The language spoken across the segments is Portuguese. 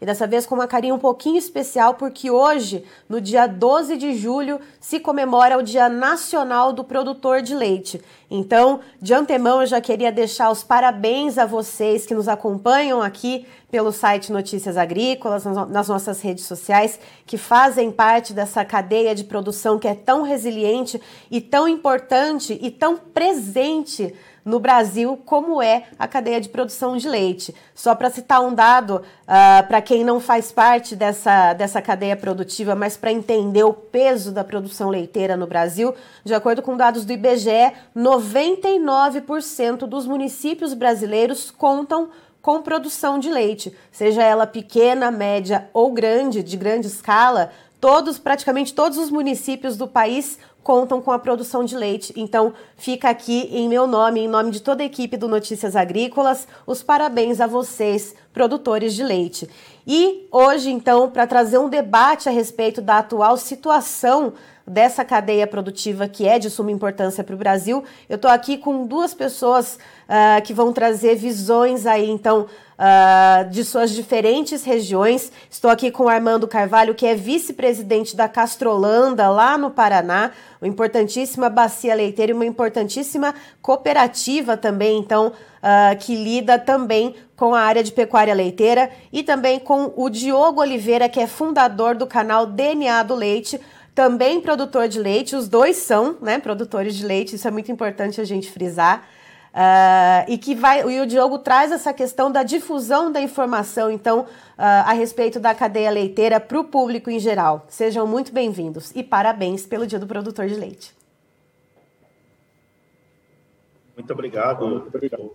E dessa vez com uma carinha um pouquinho especial, porque hoje, no dia 12 de julho, se comemora o Dia Nacional do Produtor de Leite. Então, de antemão, eu já queria deixar os parabéns a vocês que nos acompanham aqui pelo site Notícias Agrícolas, nas nossas redes sociais, que fazem parte dessa cadeia de produção que é tão resiliente e tão importante e tão presente no Brasil, como é a cadeia de produção de leite. Só para citar um dado, uh, para quem não faz parte dessa, dessa cadeia produtiva, mas para entender o peso da produção leiteira no Brasil, de acordo com dados do IBGE, 99% dos municípios brasileiros contam com produção de leite, seja ela pequena, média ou grande, de grande escala, todos, praticamente todos os municípios do país contam com a produção de leite. Então, fica aqui em meu nome, em nome de toda a equipe do Notícias Agrícolas, os parabéns a vocês, produtores de leite. E hoje, então, para trazer um debate a respeito da atual situação dessa cadeia produtiva que é de suma importância para o Brasil. Eu estou aqui com duas pessoas uh, que vão trazer visões aí, então, uh, de suas diferentes regiões. Estou aqui com o Armando Carvalho, que é vice-presidente da Castrolanda, lá no Paraná, uma importantíssima bacia leiteira e uma importantíssima cooperativa também, então, uh, que lida também com a área de pecuária leiteira, e também com o Diogo Oliveira, que é fundador do canal DNA do Leite, também produtor de leite, os dois são né, produtores de leite, isso é muito importante a gente frisar. Uh, e que vai, e o Diogo traz essa questão da difusão da informação, então, uh, a respeito da cadeia leiteira para o público em geral. Sejam muito bem-vindos e parabéns pelo Dia do Produtor de Leite. Muito obrigado. Muito obrigado.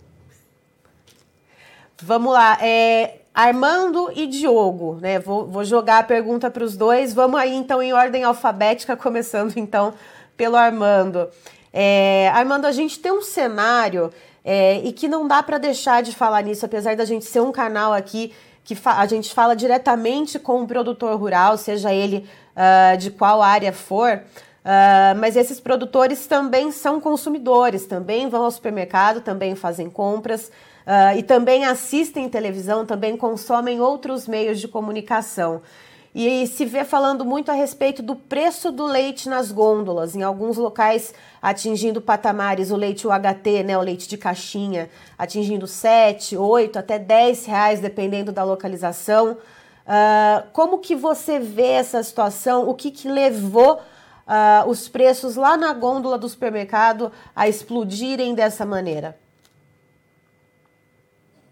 Vamos lá. É, Armando e Diogo, né? Vou, vou jogar a pergunta para os dois. Vamos aí, então, em ordem alfabética, começando, então, pelo Armando. É, Armando, a gente tem um cenário é, e que não dá para deixar de falar nisso, apesar da gente ser um canal aqui que a gente fala diretamente com o produtor rural, seja ele uh, de qual área for. Uh, mas esses produtores também são consumidores, também vão ao supermercado, também fazem compras. Uh, e também assistem televisão, também consomem outros meios de comunicação. E se vê falando muito a respeito do preço do leite nas gôndolas, em alguns locais atingindo patamares, o leite UHT, né, o leite de caixinha, atingindo 7, 8, até 10 reais, dependendo da localização. Uh, como que você vê essa situação? O que, que levou uh, os preços lá na gôndola do supermercado a explodirem dessa maneira?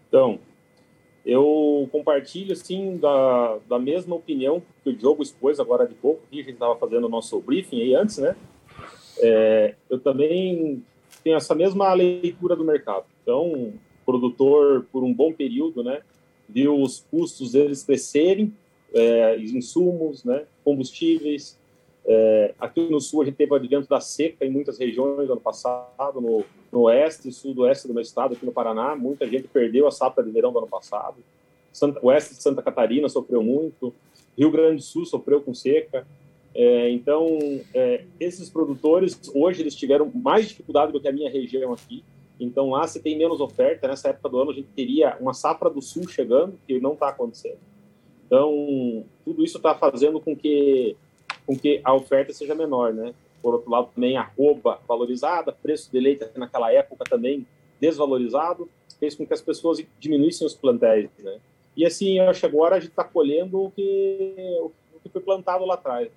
Então, eu compartilho, assim, da, da mesma opinião que o Diogo expôs agora de pouco, que a gente estava fazendo o nosso briefing aí antes, né? É, eu também tenho essa mesma leitura do mercado. Então, produtor, por um bom período, né, viu os custos deles crescerem, é, insumos, né, combustíveis, é, aqui no sul, a gente teve o advento da seca em muitas regiões no ano passado, no, no oeste e sudoeste do meu estado, aqui no Paraná. Muita gente perdeu a safra de verão do ano passado. Santa, oeste de Santa Catarina sofreu muito. Rio Grande do Sul sofreu com seca. É, então, é, esses produtores, hoje, eles tiveram mais dificuldade do que a minha região aqui. Então, lá você tem menos oferta. Nessa época do ano, a gente teria uma safra do sul chegando, que não está acontecendo. Então, tudo isso está fazendo com que com que a oferta seja menor, né? Por outro lado, também a roupa valorizada, preço de leite naquela época também desvalorizado, fez com que as pessoas diminuíssem os plantéis, né? E assim, acho que agora a gente está colhendo o que, o que foi plantado lá atrás.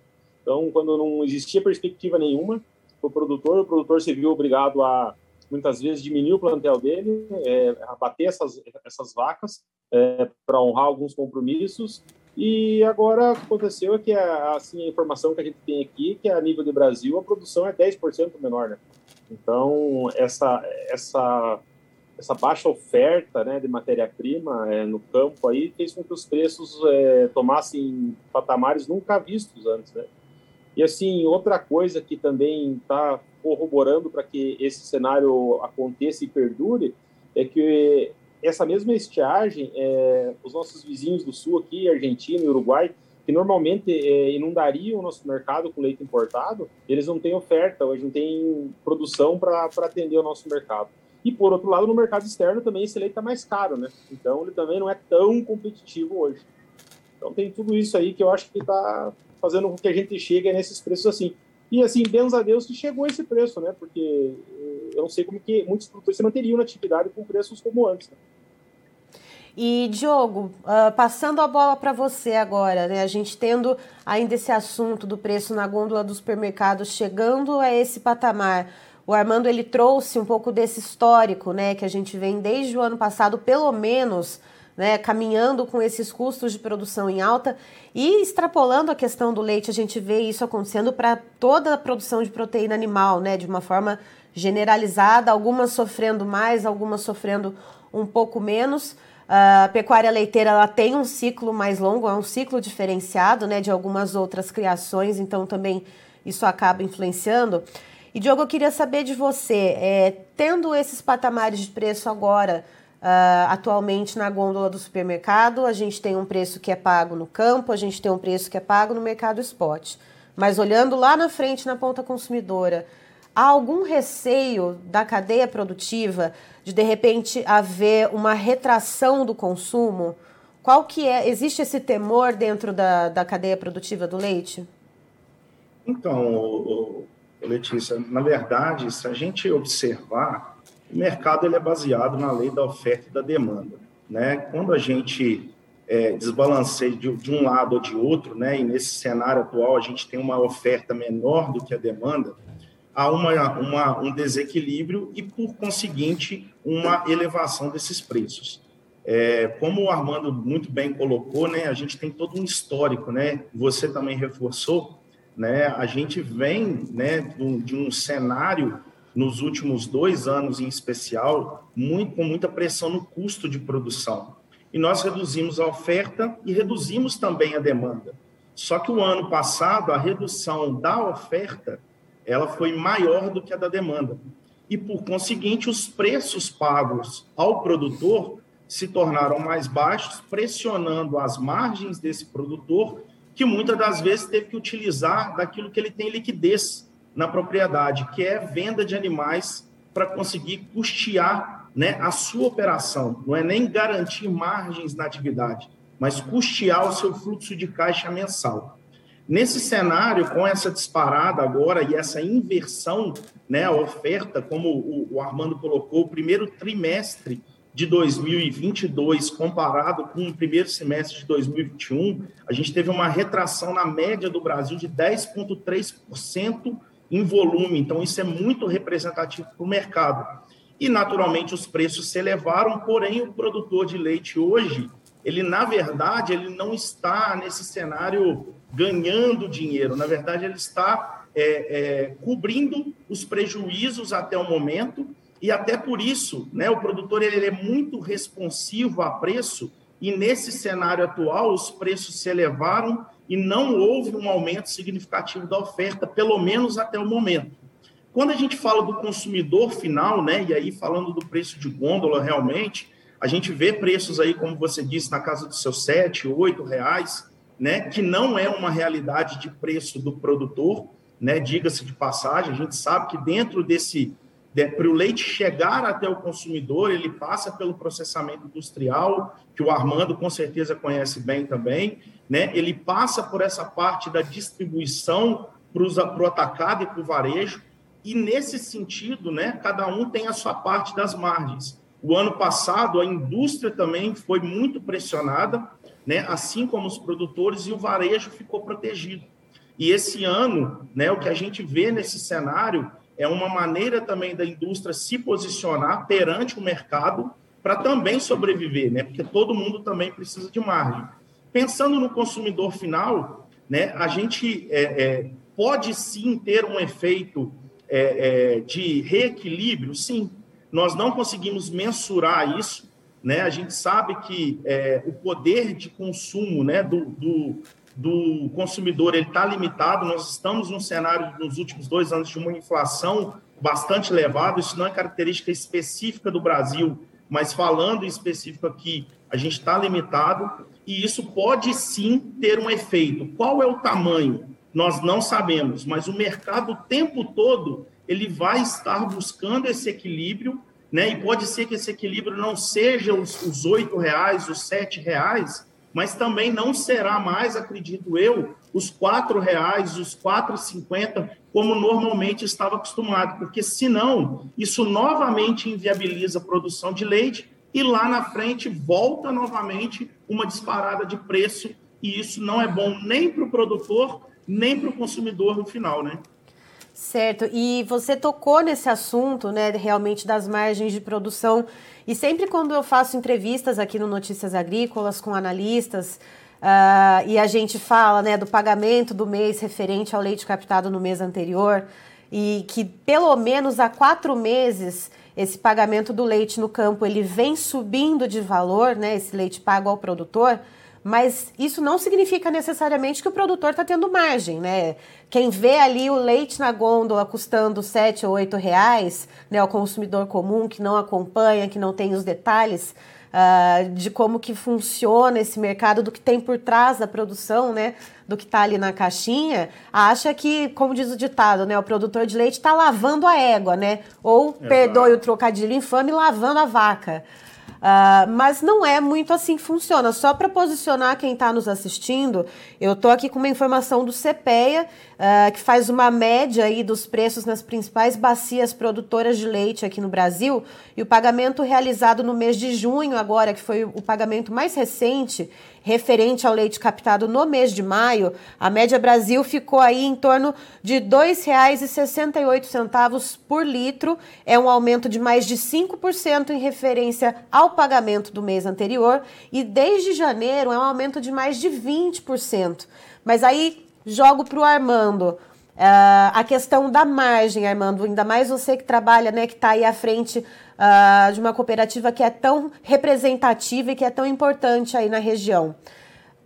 Então, quando não existia perspectiva nenhuma para o produtor, o produtor se viu obrigado a, muitas vezes, diminuir o plantel dele, é, abater essas, essas vacas é, para honrar alguns compromissos e agora aconteceu é que a, assim, a informação que a gente tem aqui, que a nível de Brasil, a produção é 10% menor, né? Então, essa, essa, essa baixa oferta né, de matéria-prima é, no campo aí fez com que os preços é, tomassem patamares nunca vistos antes, né? E assim, outra coisa que também está corroborando para que esse cenário aconteça e perdure é que essa mesma estiagem, é, os nossos vizinhos do sul aqui, Argentina e Uruguai, que normalmente é, inundariam o nosso mercado com leite importado, eles não têm oferta, hoje não tem produção para atender o nosso mercado. E por outro lado, no mercado externo também esse leite está mais caro, né? Então ele também não é tão competitivo hoje. Então tem tudo isso aí que eu acho que está fazendo com que a gente chegue nesses preços assim. E assim, bens a Deus que chegou esse preço, né? Porque eh, eu não sei como que muitos produtores se manteriam na atividade com preços como antes. Né? E Diogo, uh, passando a bola para você agora, né? A gente tendo ainda esse assunto do preço na gôndola dos supermercados chegando a esse patamar. O Armando ele trouxe um pouco desse histórico, né, que a gente vem desde o ano passado, pelo menos, né, caminhando com esses custos de produção em alta e extrapolando a questão do leite, a gente vê isso acontecendo para toda a produção de proteína animal, né, de uma forma generalizada, algumas sofrendo mais, algumas sofrendo um pouco menos. A pecuária leiteira ela tem um ciclo mais longo, é um ciclo diferenciado né, de algumas outras criações, então também isso acaba influenciando. E Diogo, eu queria saber de você, é, tendo esses patamares de preço agora, uh, atualmente na gôndola do supermercado, a gente tem um preço que é pago no campo, a gente tem um preço que é pago no mercado spot. Mas olhando lá na frente, na ponta consumidora, há algum receio da cadeia produtiva de de repente haver uma retração do consumo? Qual que é? Existe esse temor dentro da, da cadeia produtiva do leite? Então, Letícia, na verdade, se a gente observar, o mercado ele é baseado na lei da oferta e da demanda. Né? Quando a gente é, desbalanceia de, de, um lado ou de outro, né? e nesse cenário atual a gente tem uma oferta menor do que a demanda, há uma, uma, um desequilíbrio e, por conseguinte, uma elevação desses preços. É, como o Armando muito bem colocou, né, a gente tem todo um histórico, né, você também reforçou, né, a gente vem né, de um cenário, nos últimos dois anos em especial, muito, com muita pressão no custo de produção. E nós reduzimos a oferta e reduzimos também a demanda. Só que o ano passado, a redução da oferta ela foi maior do que a da demanda. E, por conseguinte, os preços pagos ao produtor se tornaram mais baixos, pressionando as margens desse produtor, que muitas das vezes teve que utilizar daquilo que ele tem liquidez na propriedade, que é venda de animais para conseguir custear né, a sua operação. Não é nem garantir margens na atividade, mas custear o seu fluxo de caixa mensal. Nesse cenário, com essa disparada agora e essa inversão, né, a oferta, como o, o Armando colocou, o primeiro trimestre de 2022 comparado com o primeiro semestre de 2021, a gente teve uma retração na média do Brasil de 10,3% em volume. Então, isso é muito representativo para o mercado. E, naturalmente, os preços se elevaram, porém, o produtor de leite hoje, ele, na verdade, ele não está nesse cenário ganhando dinheiro. Na verdade, ele está é, é, cobrindo os prejuízos até o momento e até por isso, né, o produtor ele é muito responsivo a preço e nesse cenário atual os preços se elevaram e não houve um aumento significativo da oferta, pelo menos até o momento. Quando a gente fala do consumidor final, né, e aí falando do preço de gôndola realmente, a gente vê preços aí, como você disse, na casa dos seus sete, oito reais, né, que não é uma realidade de preço do produtor, né, diga-se de passagem, a gente sabe que dentro desse, de, para o leite chegar até o consumidor, ele passa pelo processamento industrial, que o Armando com certeza conhece bem também, né, ele passa por essa parte da distribuição para o atacado e para o varejo, e nesse sentido, né, cada um tem a sua parte das margens. O ano passado, a indústria também foi muito pressionada, né, assim como os produtores, e o varejo ficou protegido. E esse ano, né, o que a gente vê nesse cenário é uma maneira também da indústria se posicionar perante o mercado para também sobreviver, né, porque todo mundo também precisa de margem. Pensando no consumidor final, né, a gente é, é, pode sim ter um efeito é, é de reequilíbrio, sim. Nós não conseguimos mensurar isso, né? A gente sabe que é, o poder de consumo né, do, do, do consumidor está limitado. Nós estamos num cenário, nos últimos dois anos, de uma inflação bastante elevada. Isso não é característica específica do Brasil, mas falando em específico aqui, a gente está limitado. e isso pode sim ter um efeito. Qual é o tamanho? Nós não sabemos, mas o mercado o tempo todo ele vai estar buscando esse equilíbrio, né? E pode ser que esse equilíbrio não seja os oito reais, os sete reais, mas também não será mais, acredito eu, os quatro reais, os quatro cinquenta, como normalmente estava acostumado, porque senão isso novamente inviabiliza a produção de leite e lá na frente volta novamente uma disparada de preço e isso não é bom nem para o produtor nem para o consumidor no final, né? Certo. E você tocou nesse assunto, né, realmente das margens de produção. E sempre quando eu faço entrevistas aqui no Notícias Agrícolas com analistas, uh, e a gente fala, né, do pagamento do mês referente ao leite captado no mês anterior, e que pelo menos há quatro meses esse pagamento do leite no campo ele vem subindo de valor, né, esse leite pago ao produtor mas isso não significa necessariamente que o produtor está tendo margem, né? Quem vê ali o leite na gôndola custando 7 ou 8 reais, né, o consumidor comum que não acompanha, que não tem os detalhes uh, de como que funciona esse mercado, do que tem por trás da produção, né, do que está ali na caixinha, acha que, como diz o ditado, né, o produtor de leite está lavando a égua, né? Ou, Exato. perdoe o trocadilho infame, lavando a vaca. Uh, mas não é muito assim que funciona. Só para posicionar quem está nos assistindo, eu estou aqui com uma informação do CPEA, uh, que faz uma média aí dos preços nas principais bacias produtoras de leite aqui no Brasil. E o pagamento realizado no mês de junho, agora, que foi o pagamento mais recente, referente ao leite captado no mês de maio, a média Brasil ficou aí em torno de R$ 2,68 por litro, é um aumento de mais de 5% em referência ao pagamento do mês anterior, e desde janeiro é um aumento de mais de 20%. Mas aí jogo para o Armando. Uh, a questão da margem, Armando, ainda mais você que trabalha, né, que está aí à frente uh, de uma cooperativa que é tão representativa e que é tão importante aí na região.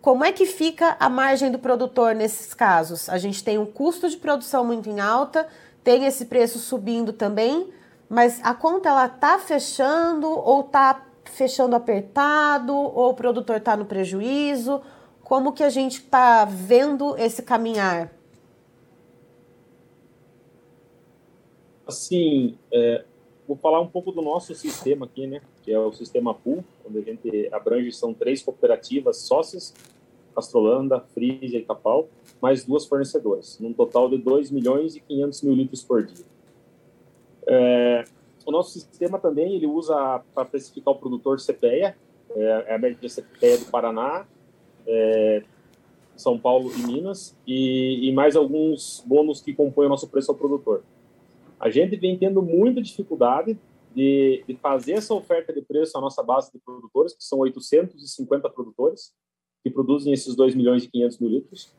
Como é que fica a margem do produtor nesses casos? A gente tem um custo de produção muito em alta, tem esse preço subindo também, mas a conta ela tá fechando ou tá fechando apertado ou o produtor está no prejuízo? Como que a gente está vendo esse caminhar? Assim, é, vou falar um pouco do nosso sistema aqui, né? Que é o sistema Pool, onde a gente abrange são três cooperativas sócias, Castrolanda, Frisia e Capal, mais duas fornecedoras, num total de 2 milhões e 500 mil litros por dia. É, o nosso sistema também ele usa para precificar o produtor CPEA, é, é a média CPEA do Paraná, é, São Paulo e Minas, e, e mais alguns bônus que compõem o nosso preço ao produtor. A gente vem tendo muita dificuldade de, de, fazer essa oferta de preço à nossa base de produtores, que são 850 produtores, que produzem esses 2 milhões e 500 mil litros,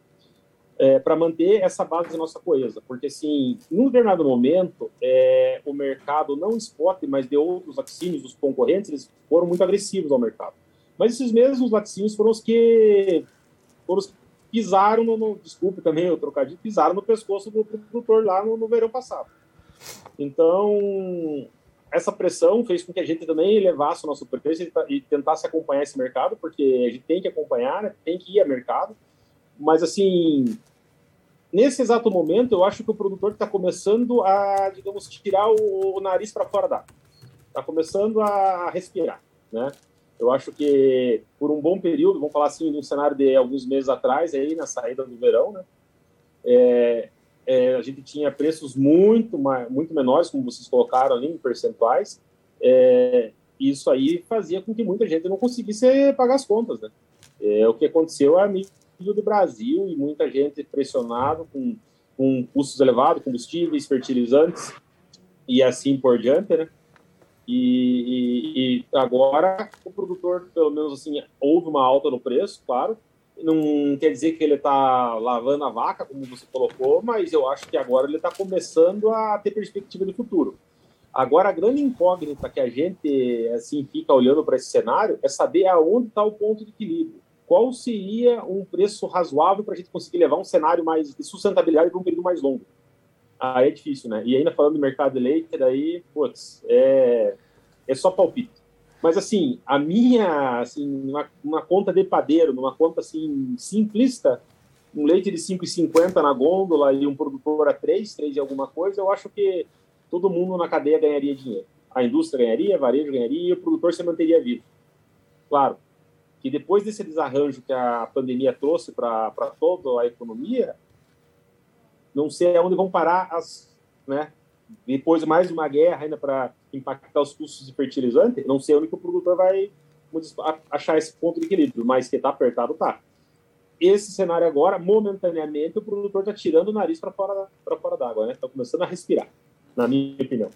é, para manter essa base de nossa coesa. Porque, assim, num determinado momento, é, o mercado, não spot, mas de outros laticínios, os concorrentes, eles foram muito agressivos ao mercado. Mas esses mesmos laticínios foram os que, foram os que pisaram no, no desculpe também o trocadilho, pisaram no pescoço do produtor lá no, no verão passado. Então, essa pressão fez com que a gente também elevasse o nosso preço e tentasse acompanhar esse mercado, porque a gente tem que acompanhar, né? tem que ir ao mercado. Mas, assim, nesse exato momento, eu acho que o produtor está começando a, digamos, tirar o, o nariz para fora da Está começando a respirar, né? Eu acho que por um bom período, vamos falar assim, num cenário de alguns meses atrás, aí na saída do verão, né? É, é, a gente tinha preços muito, muito menores, como vocês colocaram ali, em percentuais. É, isso aí fazia com que muita gente não conseguisse pagar as contas, né? É, o que aconteceu a nível do Brasil e muita gente pressionado com, com custos elevados, combustíveis, fertilizantes e assim por diante, né? E, e, e, agora o produtor, pelo menos assim, houve uma alta no preço, claro, não quer dizer que ele está lavando a vaca, como você colocou, mas eu acho que agora ele está começando a ter perspectiva de futuro. Agora, a grande incógnita que a gente assim fica olhando para esse cenário é saber aonde está o ponto de equilíbrio. Qual seria um preço razoável para a gente conseguir levar um cenário mais de sustentabilidade para um período mais longo? Aí é difícil, né? E ainda falando do mercado leite, daí, putz, é, é só palpite. Mas, assim, a minha, assim, uma, uma conta de padeiro, numa conta, assim, simplista, um leite de 5,50 na gôndola e um produtor a 3, 3 e alguma coisa, eu acho que todo mundo na cadeia ganharia dinheiro. A indústria ganharia, a varejo ganharia e o produtor se manteria vivo. Claro, que depois desse desarranjo que a pandemia trouxe para toda a economia, não sei aonde vão parar as, né? Depois mais uma guerra ainda para impactar os custos de fertilizante, não sei onde que o produtor vai achar esse ponto de equilíbrio, mas que está apertado, tá. Esse cenário agora, momentaneamente, o produtor está tirando o nariz para fora, fora d'água, né? Está começando a respirar, na minha opinião.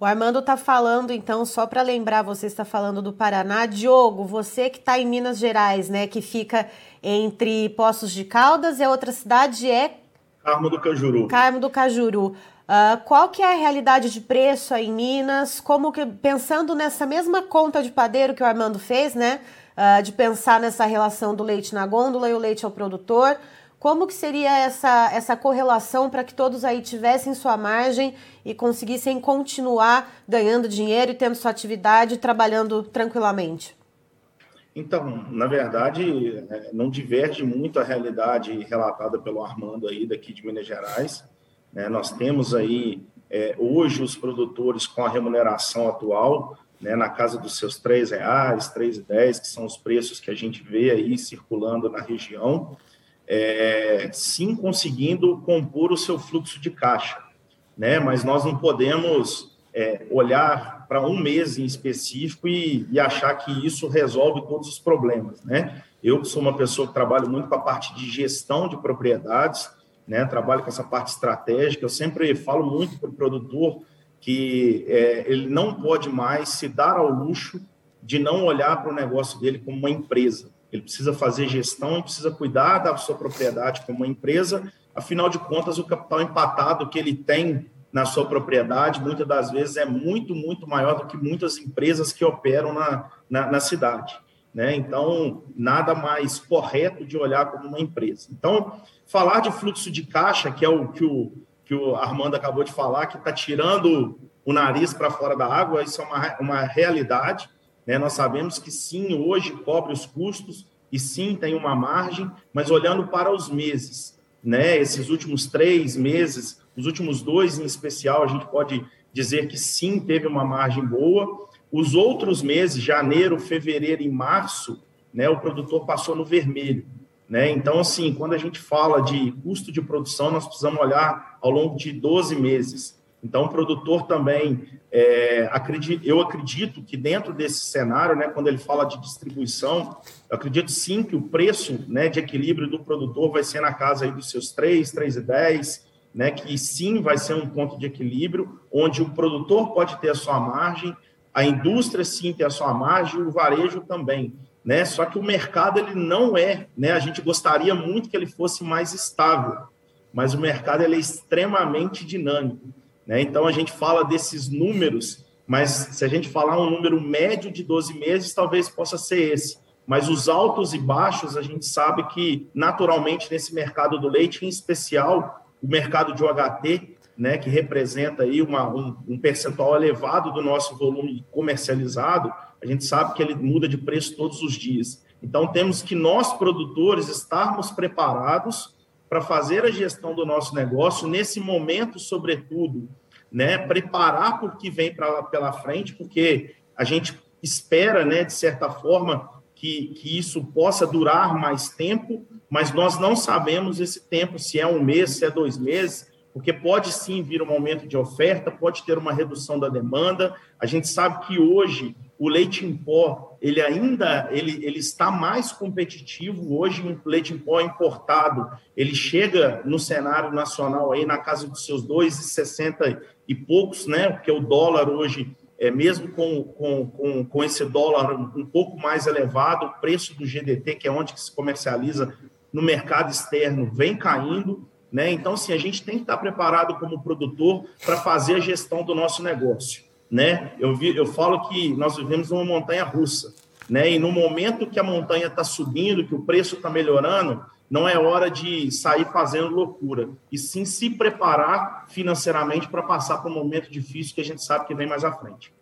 O Armando está falando, então, só para lembrar, você está falando do Paraná. Diogo, você que está em Minas Gerais, né, que fica entre Poços de Caldas e a outra cidade é... Carmo do Cajuru. Carmo do Cajuru. Uh, qual que é a realidade de preço aí em Minas? Como que, pensando nessa mesma conta de padeiro que o Armando fez, né, uh, de pensar nessa relação do leite na gôndola e o leite ao produtor, como que seria essa, essa correlação para que todos aí tivessem sua margem e conseguissem continuar ganhando dinheiro e tendo sua atividade trabalhando tranquilamente? Então, na verdade, é, não diverge muito a realidade relatada pelo Armando aí daqui de Minas Gerais. Né? Nós temos aí é, hoje os produtores com a remuneração atual né, na casa dos seus R$ reais, R$ 3,10, que são os preços que a gente vê aí circulando na região é, sim conseguindo compor o seu fluxo de caixa, né? Mas nós não podemos é, olhar para um mês em específico e, e, achar que isso resolve todos os problemas, né? Eu sou uma pessoa que trabalho muito com a parte de gestão de propriedades, né? Trabalho com essa parte estratégica. Eu sempre falo muito para o produtor que é, ele não pode mais se dar ao luxo de não olhar para o negócio dele como uma empresa ele precisa fazer gestão, precisa cuidar da sua propriedade como uma empresa. Afinal de contas, o capital empatado que ele tem na sua propriedade, muitas das vezes, é muito, muito maior do que muitas empresas que operam na, na, na cidade. Né? Então, nada mais correto de olhar como uma empresa. Então, falar de fluxo de caixa, que é o que o, que o Armando acabou de falar, que está tirando o nariz para fora da água, isso é uma, uma realidade. Né? Nós sabemos que sim, hoje cobre os custos e sim tem uma margem, mas olhando para os meses, né? esses últimos três meses, os últimos dois em especial, a gente pode dizer que sim, teve uma margem boa. Os outros meses, janeiro, fevereiro e março, né, o produtor passou no vermelho. Né? Então, assim, quando a gente fala de custo de produção, nós precisamos olhar ao longo de 12 meses. Então, o produtor também, é, acredito, eu acredito que dentro desse cenário, né, quando ele fala de distribuição, eu acredito sim que o preço né, de equilíbrio do produtor vai ser na casa aí dos seus 3, 3,10, né, que sim vai ser um ponto de equilíbrio, onde o produtor pode ter a sua margem, a indústria sim tem a sua margem, o varejo também. Né? Só que o mercado ele não é, né? A gente gostaria muito que ele fosse mais estável, mas o mercado ele é extremamente dinâmico. Né? Então, a gente fala desses números, mas se a gente falar um número médio de 12 meses, talvez possa ser esse. Mas os altos e baixos, a gente sabe que, naturalmente, nesse mercado do leite, em especial o mercado de OHT, né, que representa aí uma, um, um percentual elevado do nosso volume comercializado, a gente sabe que ele muda de preço todos os dias. Então, temos que nós, produtores, estarmos preparados para fazer a gestão do nosso negócio nesse momento, sobretudo, né, preparar por que vem pra, pela frente, porque a gente espera, né, de certa forma, que, que isso possa durar mais tempo, mas nós não sabemos esse tempo, se é um mês, se é dois meses, porque pode sim vir um momento de oferta, pode ter uma redução da demanda. A gente sabe que hoje o leite em pó ele ainda ele, ele está mais competitivo hoje um leite em pó importado ele chega no cenário nacional aí na casa dos seus 2,60 e poucos né porque o dólar hoje é mesmo com, com, com, com esse dólar um pouco mais elevado o preço do GDT que é onde se comercializa no mercado externo vem caindo né então sim a gente tem que estar preparado como produtor para fazer a gestão do nosso negócio né? Eu, vi, eu falo que nós vivemos uma montanha russa, né? E no momento que a montanha está subindo, que o preço está melhorando, não é hora de sair fazendo loucura, e sim se preparar financeiramente para passar por um momento difícil que a gente sabe que vem mais à frente.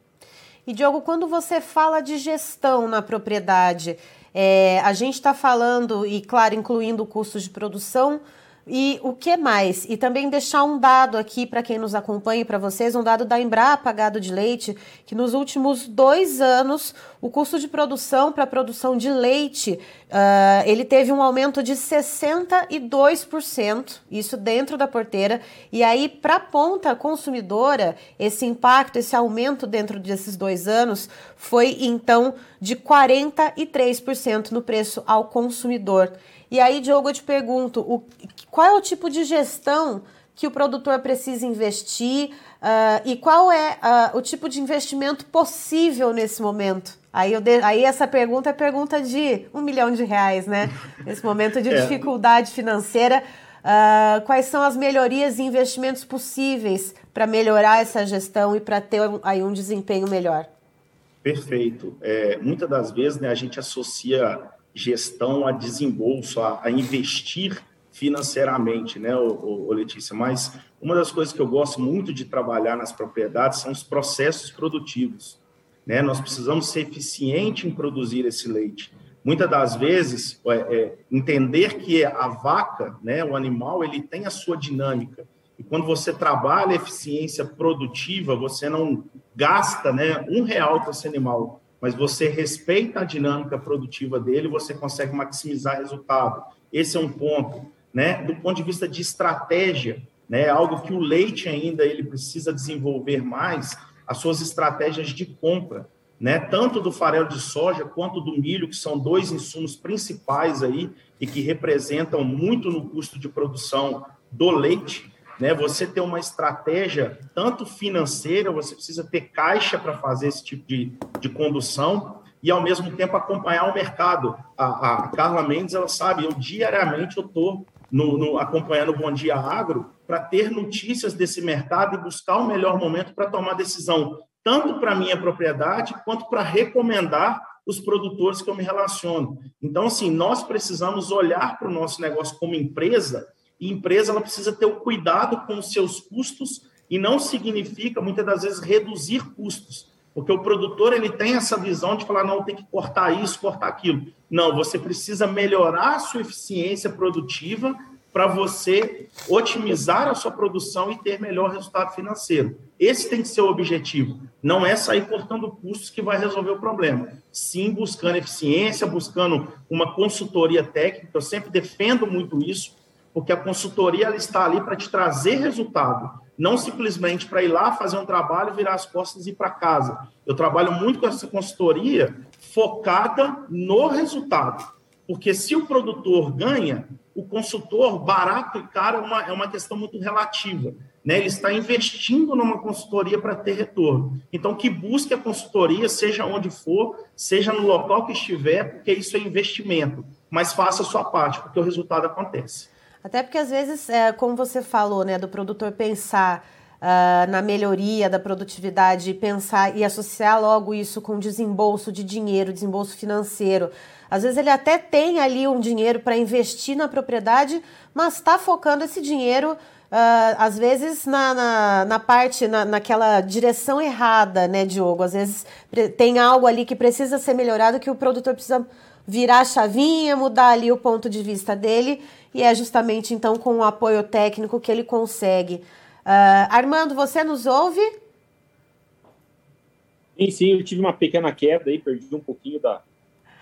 E Diogo, quando você fala de gestão na propriedade, é, a gente está falando, e claro, incluindo custos de produção, e o que mais? E também deixar um dado aqui para quem nos acompanha e para vocês, um dado da Embrapa Gado de Leite, que nos últimos dois anos o custo de produção para produção de leite uh, ele teve um aumento de 62%, isso dentro da porteira. E aí, para a ponta consumidora, esse impacto, esse aumento dentro desses dois anos foi então de 43% no preço ao consumidor. E aí, Diogo, eu te pergunto, o, qual é o tipo de gestão que o produtor precisa investir uh, e qual é uh, o tipo de investimento possível nesse momento? Aí, de, aí essa pergunta é pergunta de um milhão de reais, né? Nesse momento de é. dificuldade financeira, uh, quais são as melhorias e investimentos possíveis para melhorar essa gestão e para ter aí um desempenho melhor? Perfeito. É, muitas das vezes né, a gente associa gestão a desembolso, a, a investir financeiramente, né, o, o, Letícia? Mas uma das coisas que eu gosto muito de trabalhar nas propriedades são os processos produtivos. Né? Nós precisamos ser eficiente em produzir esse leite. Muitas das vezes, é, é, entender que a vaca, né, o animal, ele tem a sua dinâmica. E quando você trabalha eficiência produtiva, você não gasta né, um real para esse animal mas você respeita a dinâmica produtiva dele, você consegue maximizar resultado. Esse é um ponto, né? Do ponto de vista de estratégia, né? Algo que o leite ainda ele precisa desenvolver mais as suas estratégias de compra, né? Tanto do farelo de soja quanto do milho, que são dois insumos principais aí e que representam muito no custo de produção do leite né? Você ter uma estratégia tanto financeira, você precisa ter caixa para fazer esse tipo de, de condução e ao mesmo tempo acompanhar o mercado. A, a Carla Mendes, ela sabe, eu diariamente eu estou no, no, acompanhando o Bom Dia Agro para ter notícias desse mercado e buscar o melhor momento para tomar decisão, tanto para minha propriedade quanto para recomendar os produtores que eu me relaciono. Então, assim, nós precisamos olhar para o nosso negócio como empresa e empresa ela precisa ter o cuidado com os seus custos e não significa muitas das vezes reduzir custos, porque o produtor ele tem essa visão de falar não tem que cortar isso, cortar aquilo. Não, você precisa melhorar a sua eficiência produtiva para você otimizar a sua produção e ter melhor resultado financeiro. Esse tem que ser o objetivo. Não é sair cortando custos que vai resolver o problema. Sim, buscando eficiência, buscando uma consultoria técnica. Eu sempre defendo muito isso porque a consultoria ela está ali para te trazer resultado, não simplesmente para ir lá fazer um trabalho, virar as costas e ir para casa. Eu trabalho muito com essa consultoria focada no resultado, porque se o produtor ganha, o consultor, barato e caro, é uma, é uma questão muito relativa. Né? Ele está investindo numa consultoria para ter retorno. Então, que busque a consultoria, seja onde for, seja no local que estiver, porque isso é investimento. Mas faça a sua parte, porque o resultado acontece. Até porque às vezes, é, como você falou, né, do produtor pensar uh, na melhoria da produtividade, pensar e associar logo isso com desembolso de dinheiro, desembolso financeiro. Às vezes ele até tem ali um dinheiro para investir na propriedade, mas está focando esse dinheiro Uh, às vezes na, na, na parte, na, naquela direção errada, né, Diogo? Às vezes tem algo ali que precisa ser melhorado que o produtor precisa virar a chavinha, mudar ali o ponto de vista dele e é justamente então com o apoio técnico que ele consegue. Uh, Armando, você nos ouve? Sim, sim, eu tive uma pequena queda aí, perdi um pouquinho da,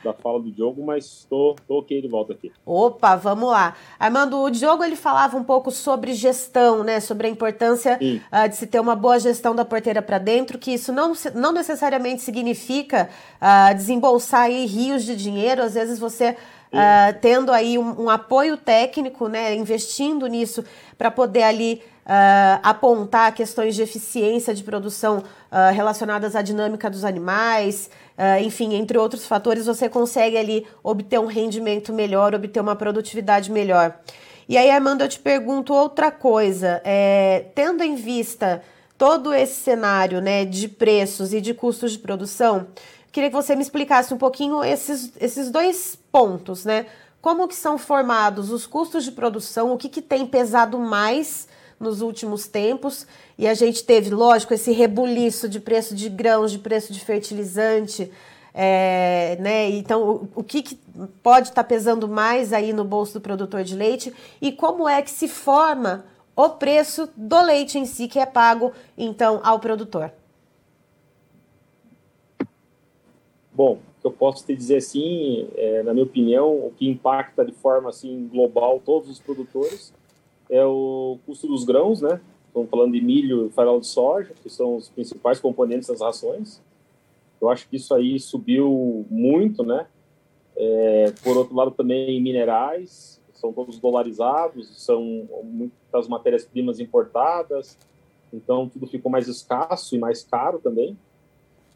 da fala do Diogo, mas estou ok de volta aqui. Opa, vamos lá. Armando, o Diogo ele falava um pouco sobre gestão, né? Sobre a importância uh, de se ter uma boa gestão da porteira para dentro, que isso não, não necessariamente significa uh, desembolsar rios de dinheiro. Às vezes você uh, tendo aí um, um, apoio técnico, né, investindo nisso para poder ali uh, apontar questões de eficiência de produção uh, relacionadas à dinâmica dos animais, enfim, entre outros fatores, você consegue ali obter um rendimento melhor, obter uma produtividade melhor. E aí, Armando, eu te pergunto outra coisa, é, tendo em vista todo esse cenário né, de preços e de custos de produção, Queria que você me explicasse um pouquinho esses, esses dois pontos, né? Como que são formados os custos de produção, o que, que tem pesado mais nos últimos tempos. E a gente teve, lógico, esse rebuliço de preço de grãos, de preço de fertilizante. É, né? Então, o, o que, que, pode estar tá pesando mais aí no bolso do produtor de leite e como é que se forma o preço do leite em si que é pago então ao produtor? Bom, eu posso te dizer assim, é, na minha opinião, o que impacta de forma assim global todos os produtores é o custo dos grãos, né? Estamos falando de milho e farol de soja, que são os principais componentes das rações. Eu acho que isso aí subiu muito, né? É, por outro lado, também minerais, são todos dolarizados, são muitas matérias-primas importadas, então tudo ficou mais escasso e mais caro também.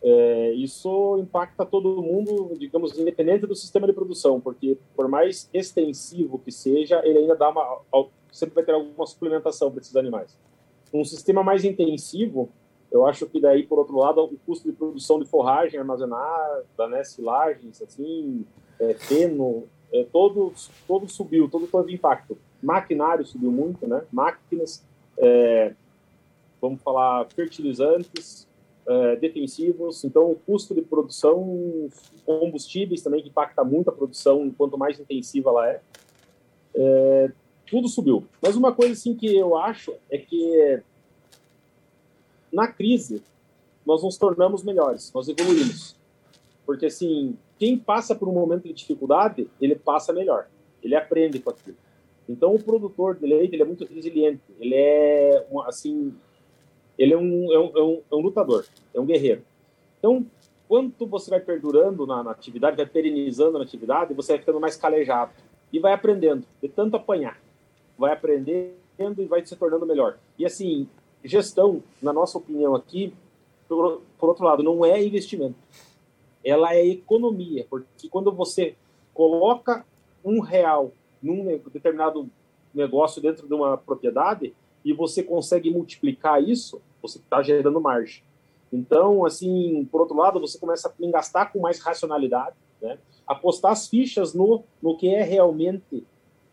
É, isso impacta todo mundo, digamos, independente do sistema de produção, porque por mais extensivo que seja, ele ainda dá uma, sempre vai ter alguma suplementação para esses animais. Um sistema mais intensivo, eu acho que daí, por outro lado, o custo de produção de forragem armazenada, né, silagens, assim, é, feno, é, todo, todo subiu, todo teve impacto. Maquinário subiu muito, né, máquinas, é, vamos falar, fertilizantes, é, defensivos, então o custo de produção, combustíveis também, que impacta muito a produção, quanto mais intensiva ela é, é, tudo subiu. Mas uma coisa assim que eu acho é que na crise nós nos tornamos melhores, nós evoluímos. Porque assim, quem passa por um momento de dificuldade, ele passa melhor, ele aprende com aquilo. Então o produtor de leite, ele é muito resiliente, ele é assim, ele é um, é um, é um, é um lutador, é um guerreiro. Então, quanto você vai perdurando na, na, atividade, vai perenizando na atividade, você vai ficando mais calejado e vai aprendendo, de tanto apanhar. Vai aprendendo e vai se tornando melhor. E assim, gestão, na nossa opinião aqui, por, por outro lado, não é investimento. Ela é economia, porque quando você coloca um real num determinado negócio dentro de uma propriedade, e você consegue multiplicar isso, você está gerando margem. Então, assim, por outro lado, você começa a gastar com mais racionalidade, né? apostar as fichas no, no que é realmente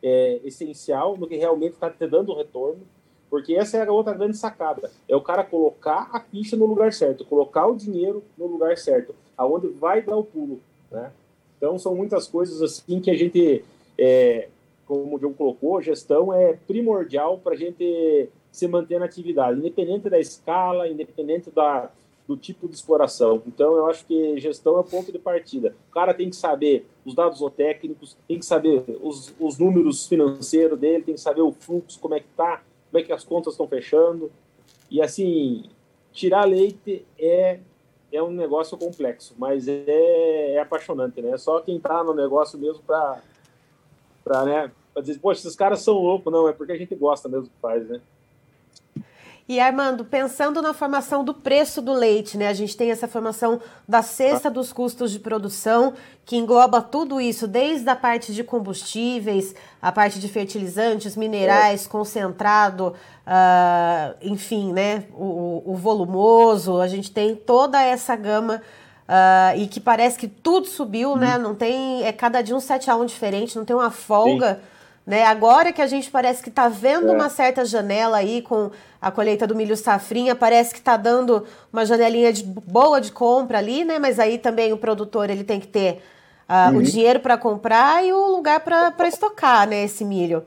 é, essencial, no que realmente está te dando retorno, porque essa é a outra grande sacada, é o cara colocar a ficha no lugar certo, colocar o dinheiro no lugar certo, aonde vai dar o pulo, né? Então, são muitas coisas assim que a gente é, como o Diogo colocou, gestão é primordial para a gente se manter na atividade, independente da escala, independente da, do tipo de exploração. Então, eu acho que gestão é o ponto de partida. O cara tem que saber os dados técnicos, tem que saber os, os números financeiros dele, tem que saber o fluxo, como é que está, como é que as contas estão fechando. E, assim, tirar leite é, é um negócio complexo, mas é, é apaixonante, né? Só quem está no negócio mesmo para né, para dizer, poxa, esses caras são loucos, não, é porque a gente gosta mesmo que faz, né? E Armando, pensando na formação do preço do leite, né? A gente tem essa formação da cesta ah. dos custos de produção, que engloba tudo isso, desde a parte de combustíveis, a parte de fertilizantes, minerais, é. concentrado, uh, enfim, né? O, o, volumoso, a gente tem toda essa gama Uh, e que parece que tudo subiu, né? Uhum. Não tem. É cada dia um 7 a 1 diferente, não tem uma folga. Sim. Né? Agora que a gente parece que está vendo é. uma certa janela aí com a colheita do milho safrinha, parece que está dando uma janelinha de boa de compra ali, né? Mas aí também o produtor ele tem que ter uh, uhum. o dinheiro para comprar e o lugar para estocar, né? Esse milho.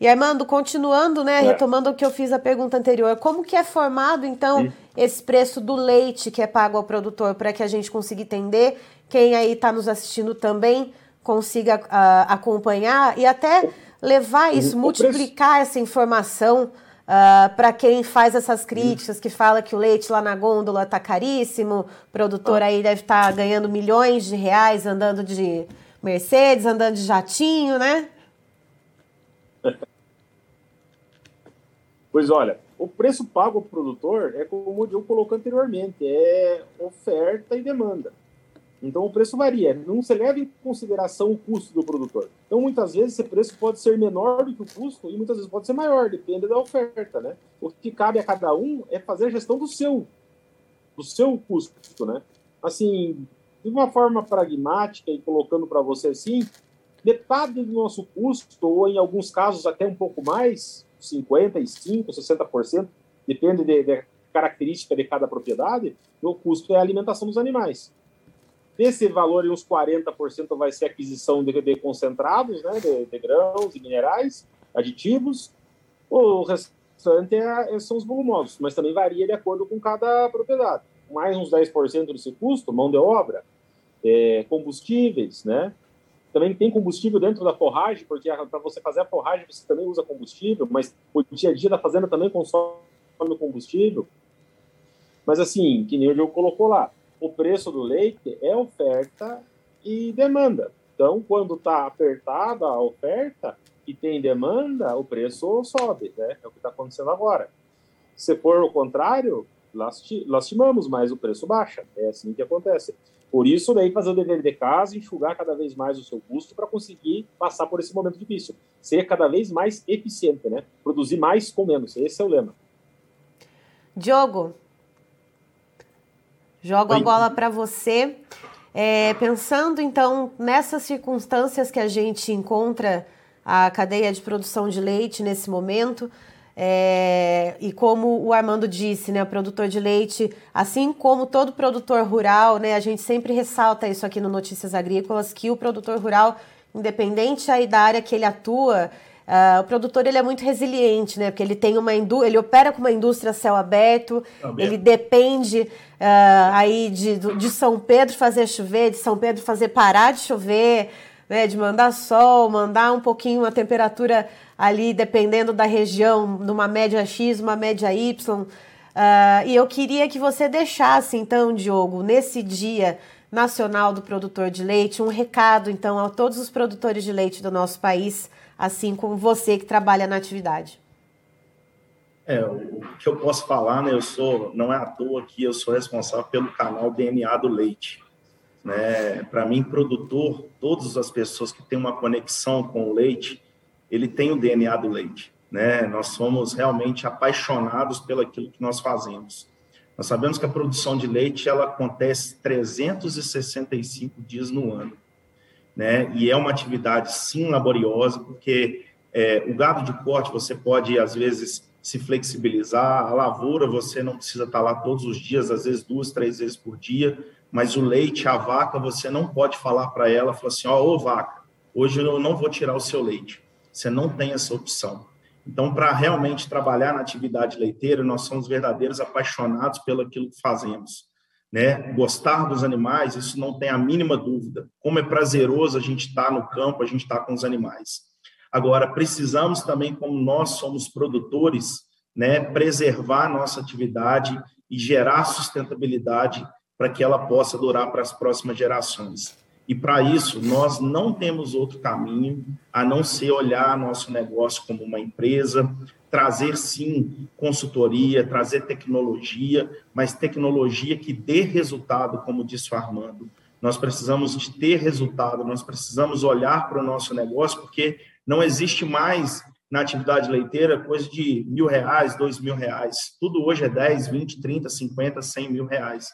E Armando, continuando, né? É. Retomando o que eu fiz a pergunta anterior, como que é formado então Sim. esse preço do leite que é pago ao produtor para que a gente consiga entender? Quem aí está nos assistindo também consiga uh, acompanhar e até levar isso, multiplicar essa informação uh, ah, para quem faz essas críticas, que fala que o leite lá na gôndola está caríssimo, o produtor aí deve estar tá ganhando milhões de reais andando de Mercedes, andando de jatinho, né? Pois olha, o preço pago ao produtor é como eu colocou anteriormente, é oferta e demanda. Então o preço varia, não se leva em consideração o custo do produtor. Então muitas vezes esse preço pode ser menor do que o custo e muitas vezes pode ser maior, depende da oferta, né? O que cabe a cada um é fazer a gestão do seu, do seu custo, né? Assim, de uma forma pragmática e colocando para você assim, metade do nosso custo ou em alguns casos até um pouco mais 55%, 60%, depende de, de característica de cada propriedade, o custo é a alimentação dos animais. Desse valor, uns 40% vai ser aquisição de, de concentrados, né, de, de, grãos e minerais, aditivos. O restante é, são os volumosos, mas também varia de acordo com cada propriedade. Mais uns 10% desse custo, mão de obra, é, combustíveis, né? Também tem combustível dentro da forragem, porque para você fazer a forragem você também usa combustível, mas o dia a dia da fazenda também consome combustível. Mas assim, que nem o Diogo colocou lá, o preço do leite é oferta e demanda. Então, quando está apertada a oferta e tem demanda, o preço sobe, né? É o que está acontecendo agora. Se for o contrário, lastimamos, mas o preço baixa. É assim que acontece. Por isso, daí, fazer o dever de casa, enxugar cada vez mais o seu custo para conseguir passar por esse momento difícil. Ser cada vez mais eficiente, né? Produzir mais com menos. Esse é o lema. Diogo, jogo Oi. a bola para você. É, pensando, então, nessas circunstâncias que a gente encontra a cadeia de produção de leite nesse momento, é, e como o Armando disse, né, o produtor de leite, assim como todo produtor rural, né, a gente sempre ressalta isso aqui no Notícias Agrícolas, que o produtor rural, independente aí da área que ele atua, uh, o produtor ele é muito resiliente, né, porque ele tem uma ele opera com uma indústria a céu aberto, Também. ele depende uh, aí de, de São Pedro fazer chover, de São Pedro fazer parar de chover, né, de mandar sol, mandar um pouquinho a temperatura ali, dependendo da região, numa média X, uma média Y. Uh, e eu queria que você deixasse, então, Diogo, nesse dia nacional do produtor de leite, um recado, então, a todos os produtores de leite do nosso país, assim como você que trabalha na atividade. É, o que eu posso falar, né? Eu sou, não é à toa que eu sou responsável pelo canal DNA do Leite. Né? Para mim, produtor, todas as pessoas que têm uma conexão com o leite, ele tem o DNA do leite. Né? Nós somos realmente apaixonados pelo aquilo que nós fazemos. Nós sabemos que a produção de leite ela acontece 365 dias no ano, né? E é uma atividade sim laboriosa, porque é, o gado de corte você pode às vezes se flexibilizar, a lavoura você não precisa estar lá todos os dias, às vezes duas, três vezes por dia, mas o leite, a vaca, você não pode falar para ela, falar assim, ó, oh, ô vaca, hoje eu não vou tirar o seu leite. Você não tem essa opção. Então, para realmente trabalhar na atividade leiteira, nós somos verdadeiros apaixonados pelo aquilo que fazemos. Né? Gostar dos animais, isso não tem a mínima dúvida. Como é prazeroso a gente estar tá no campo, a gente estar tá com os animais. Agora, precisamos também, como nós somos produtores, né, preservar nossa atividade e gerar sustentabilidade para que ela possa durar para as próximas gerações. E para isso, nós não temos outro caminho a não ser olhar nosso negócio como uma empresa, trazer sim consultoria, trazer tecnologia, mas tecnologia que dê resultado, como disse o Armando. Nós precisamos de ter resultado, nós precisamos olhar para o nosso negócio, porque não existe mais na atividade leiteira coisa de mil reais, dois mil reais. Tudo hoje é 10, 20, 30, 50, 100 mil reais.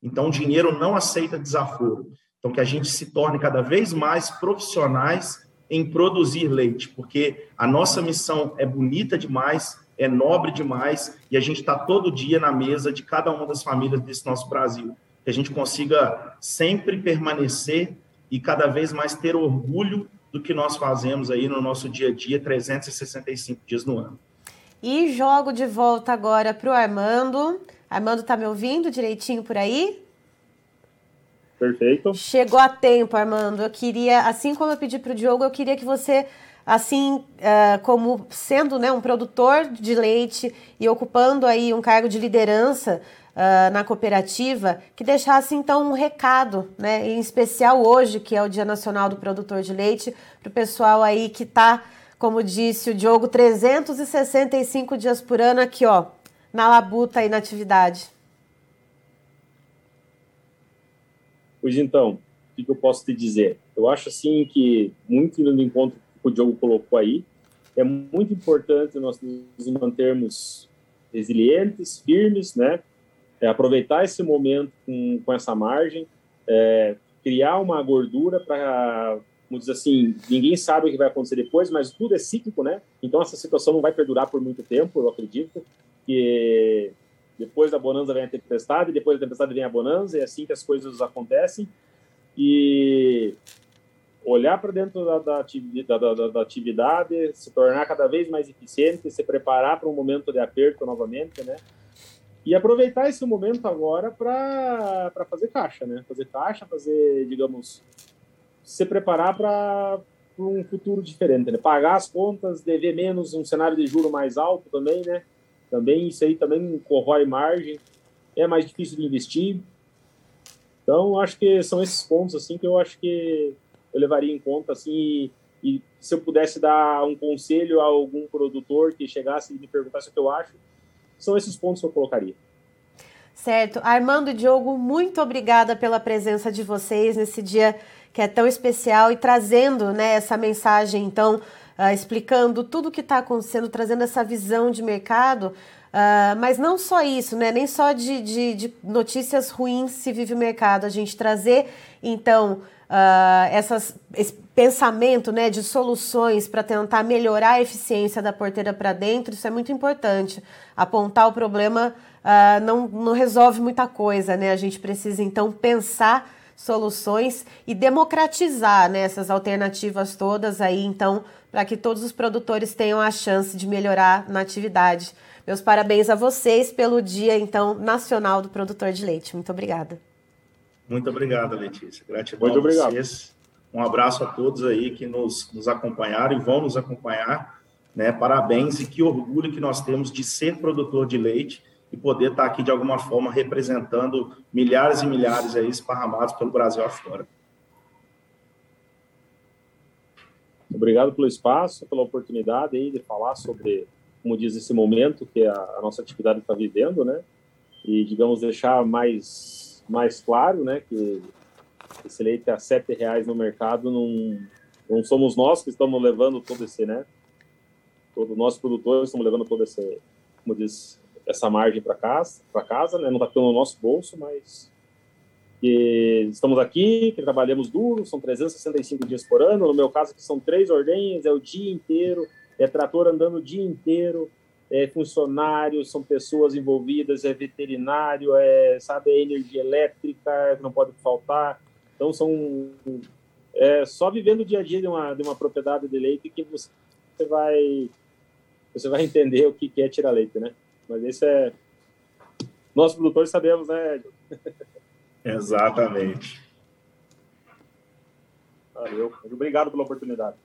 Então, o dinheiro não aceita desaforo. Então, que a gente se torne cada vez mais profissionais em produzir leite, porque a nossa missão é bonita demais, é nobre demais, e a gente está todo dia na mesa de cada uma das famílias desse nosso Brasil. Que a gente consiga sempre permanecer e cada vez mais ter orgulho do que nós fazemos aí no nosso dia a dia, 365 dias no ano. E jogo de volta agora para o Armando. Armando, tá me ouvindo direitinho por aí? Perfeito. Chegou a tempo, Armando. Eu queria, assim como eu pedi para o Diogo, eu queria que você, assim uh, como sendo né, um produtor de leite e ocupando aí um cargo de liderança uh, na cooperativa, que deixasse então um recado, né, em especial hoje, que é o Dia Nacional do Produtor de Leite, para o pessoal aí que está, como disse o Diogo, 365 dias por ano aqui, ó, na labuta aí na atividade. Pois então, o que eu posso te dizer? Eu acho assim que, muito no encontro que o Diogo colocou aí, é muito importante nós nos mantermos resilientes, firmes, né? É, aproveitar esse momento com, com essa margem, é, criar uma gordura para como diz assim, ninguém sabe o que vai acontecer depois, mas tudo é cíclico, né? Então essa situação não vai perdurar por muito tempo, eu acredito, que depois da bonança vem a tempestade, depois da tempestade vem a bonança, é assim que as coisas acontecem. E olhar para dentro da, da, da, da, atividade, se tornar cada vez mais eficiente, se preparar para um momento de aperto novamente, né? E aproveitar esse momento agora para fazer caixa, né? Fazer caixa, fazer, digamos, se preparar para um futuro diferente, né? Pagar as contas, dever menos, um cenário de juro mais alto também, né? Também isso aí também corrói margem, é mais difícil de investir. Então, acho que são esses pontos assim que eu acho que eu levaria em conta assim e, e se eu pudesse dar um conselho a algum produtor que chegasse e me perguntasse o que eu acho, são esses pontos que eu colocaria. Certo. Armando e Diogo, muito obrigada pela presença de vocês nesse dia que é tão especial e trazendo né, essa mensagem, então, uh, explicando tudo o que está acontecendo, trazendo essa visão de mercado. Uh, mas não só isso, né? Nem só de, de, de, notícias ruins se vive o mercado. A gente trazer, então, uh, essas, esse pensamento né, de soluções para tentar melhorar a eficiência da porteira para dentro, isso é muito importante. Apontar o problema uh, não, não resolve muita coisa, né? A gente precisa, então, pensar soluções e democratizar né, essas alternativas todas aí, então, para que todos os produtores tenham a chance de melhorar na atividade. Meus parabéns a vocês pelo Dia, então, Nacional do Produtor de Leite. Muito obrigada. Muito obrigado, Letícia. Gratidão Muito obrigado. a vocês. Um abraço a todos aí que nos, nos acompanharam e vão nos acompanhar. Né? Parabéns e que orgulho que nós temos de ser produtor de leite e poder estar aqui de alguma forma representando milhares e milhares aí esparramados pelo Brasil afora. Obrigado pelo espaço, pela oportunidade aí de falar sobre como diz, esse momento que a, a nossa atividade está vivendo, né? E, digamos, deixar mais, mais claro, né, que esse leite a sete reais no mercado não, não somos nós que estamos levando todo esse, né? Todos nós produtores estamos levando todo esse, como diz, essa margem para casa, para casa, né? Não está no nosso bolso, mas estamos aqui, que trabalhamos duro, são 365 dias por ano. No meu caso, que são três ordenhas, é o dia inteiro é trator andando o dia inteiro, é funcionários, são pessoas envolvidas, é veterinário, é, sabe, é energia elétrica, não pode faltar. Então, são é, só vivendo o dia a dia de uma, de uma propriedade de leite que você vai você vai entender o que é tirar leite, né? Mas isso é nós produtores sabemos, né? Exatamente. Valeu. Obrigado pela oportunidade.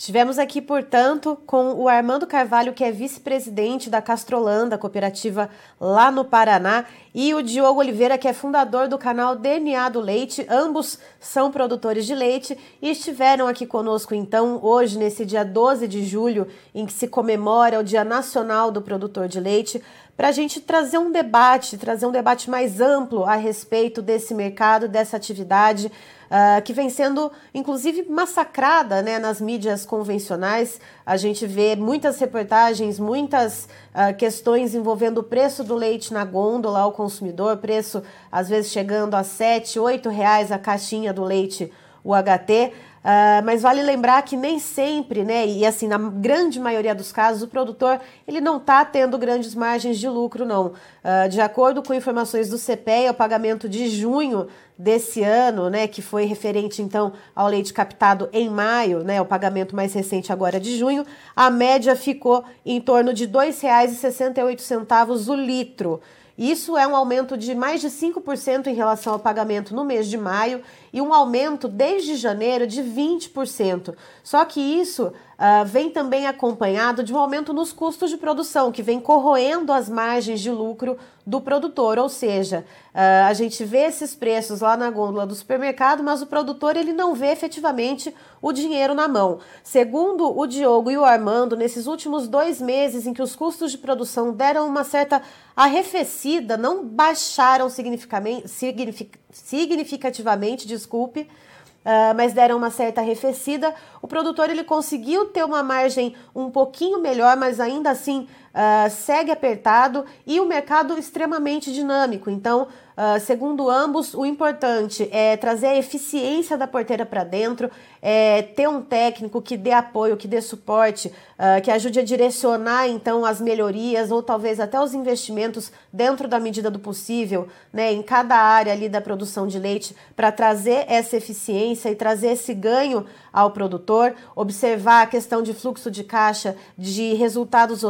Estivemos aqui, portanto, com o Armando Carvalho, que é vice-presidente da Castrolanda, cooperativa lá no Paraná, e o Diogo Oliveira, que é fundador do canal DNA do Leite. Ambos são produtores de leite e estiveram aqui conosco, então, hoje, nesse dia 12 de julho, em que se comemora o Dia Nacional do Produtor de Leite, para a gente trazer um debate, trazer um debate mais amplo a respeito desse mercado, dessa atividade uh, que vem sendo, inclusive, massacrada né, nas mídias convencionais. A gente vê muitas reportagens, muitas uh, questões envolvendo o preço do leite na gôndola ao consumidor, preço às vezes chegando a 7, 8 reais a caixinha do leite UHT. Uh, mas vale lembrar que nem sempre, né, e assim, na grande maioria dos casos, o produtor ele não está tendo grandes margens de lucro, não. Uh, de acordo com informações do CPEA, o pagamento de junho desse ano, né, que foi referente então ao leite captado em maio, né, o pagamento mais recente agora de junho, a média ficou em torno de R$ 2,68 o litro. Isso é um aumento de mais de 5% em relação ao pagamento no mês de maio e um aumento desde janeiro de 20%. Só que isso uh, vem também acompanhado de um aumento nos custos de produção, que vem corroendo as margens de lucro do produtor, ou seja, uh, a gente vê esses preços lá na gôndola do supermercado, mas o produtor ele não vê efetivamente o dinheiro na mão. Segundo o Diogo e o Armando, nesses últimos dois meses em que os custos de produção deram uma certa arrefecida, não baixaram significativamente, desculpe, Uh, mas deram uma certa arrefecida. O produtor ele conseguiu ter uma margem um pouquinho melhor, mas ainda assim uh, segue apertado e o mercado extremamente dinâmico. Então, Uh, segundo ambos, o importante é trazer a eficiência da porteira para dentro, é ter um técnico que dê apoio, que dê suporte, uh, que ajude a direcionar então as melhorias ou talvez até os investimentos dentro da medida do possível, né, em cada área ali da produção de leite para trazer essa eficiência e trazer esse ganho ao produtor, observar a questão de fluxo de caixa, de resultados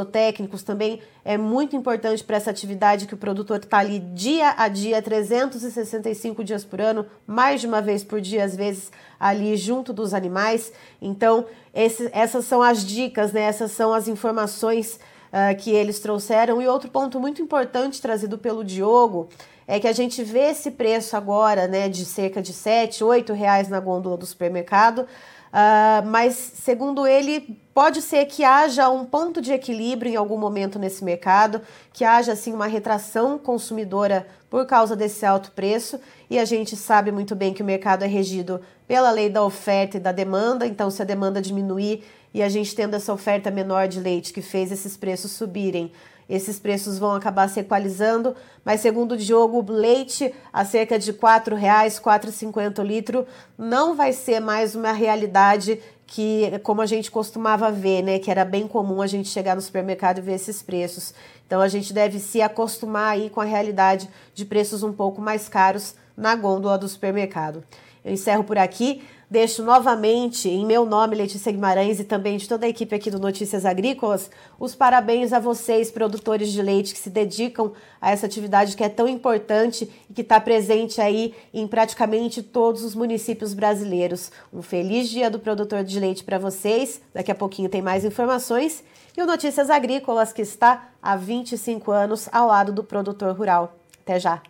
zootécnicos também é muito importante para essa atividade que o produtor está ali dia a dia, 365 dias por ano, mais de uma vez por dia, às vezes, ali junto dos animais. Então, esse, essas são as dicas, né? essas são as informações uh, que eles trouxeram. E outro ponto muito importante trazido pelo Diogo é que a gente vê esse preço agora, né, de cerca de 7, 8 reais na gôndola do supermercado. Uh, mas, segundo ele, pode ser que haja um ponto de equilíbrio em algum momento nesse mercado, que haja assim uma retração consumidora por causa desse alto preço, e a gente sabe muito bem que o mercado é regido pela lei da oferta e da demanda, então se a demanda diminuir e a gente tendo essa oferta menor de leite que fez esses preços subirem, esses preços vão acabar se equalizando, mas segundo o Diogo, leite a cerca de R$ 4,00, R$ 4,50 o litro, não vai ser mais uma realidade que, como a gente costumava ver, né, que era bem comum a gente chegar no supermercado e ver esses preços. Então a gente deve se acostumar aí com a realidade de preços um pouco mais caros na gôndola do supermercado. Eu encerro por aqui. Deixo novamente, em meu nome, Letícia Guimarães, e também de toda a equipe aqui do Notícias Agrícolas, os parabéns a vocês, produtores de leite, que se dedicam a essa atividade que é tão importante e que está presente aí em praticamente todos os municípios brasileiros. Um feliz dia do produtor de leite para vocês. Daqui a pouquinho tem mais informações. E o Notícias Agrícolas, que está há 25 anos ao lado do produtor rural. Até já!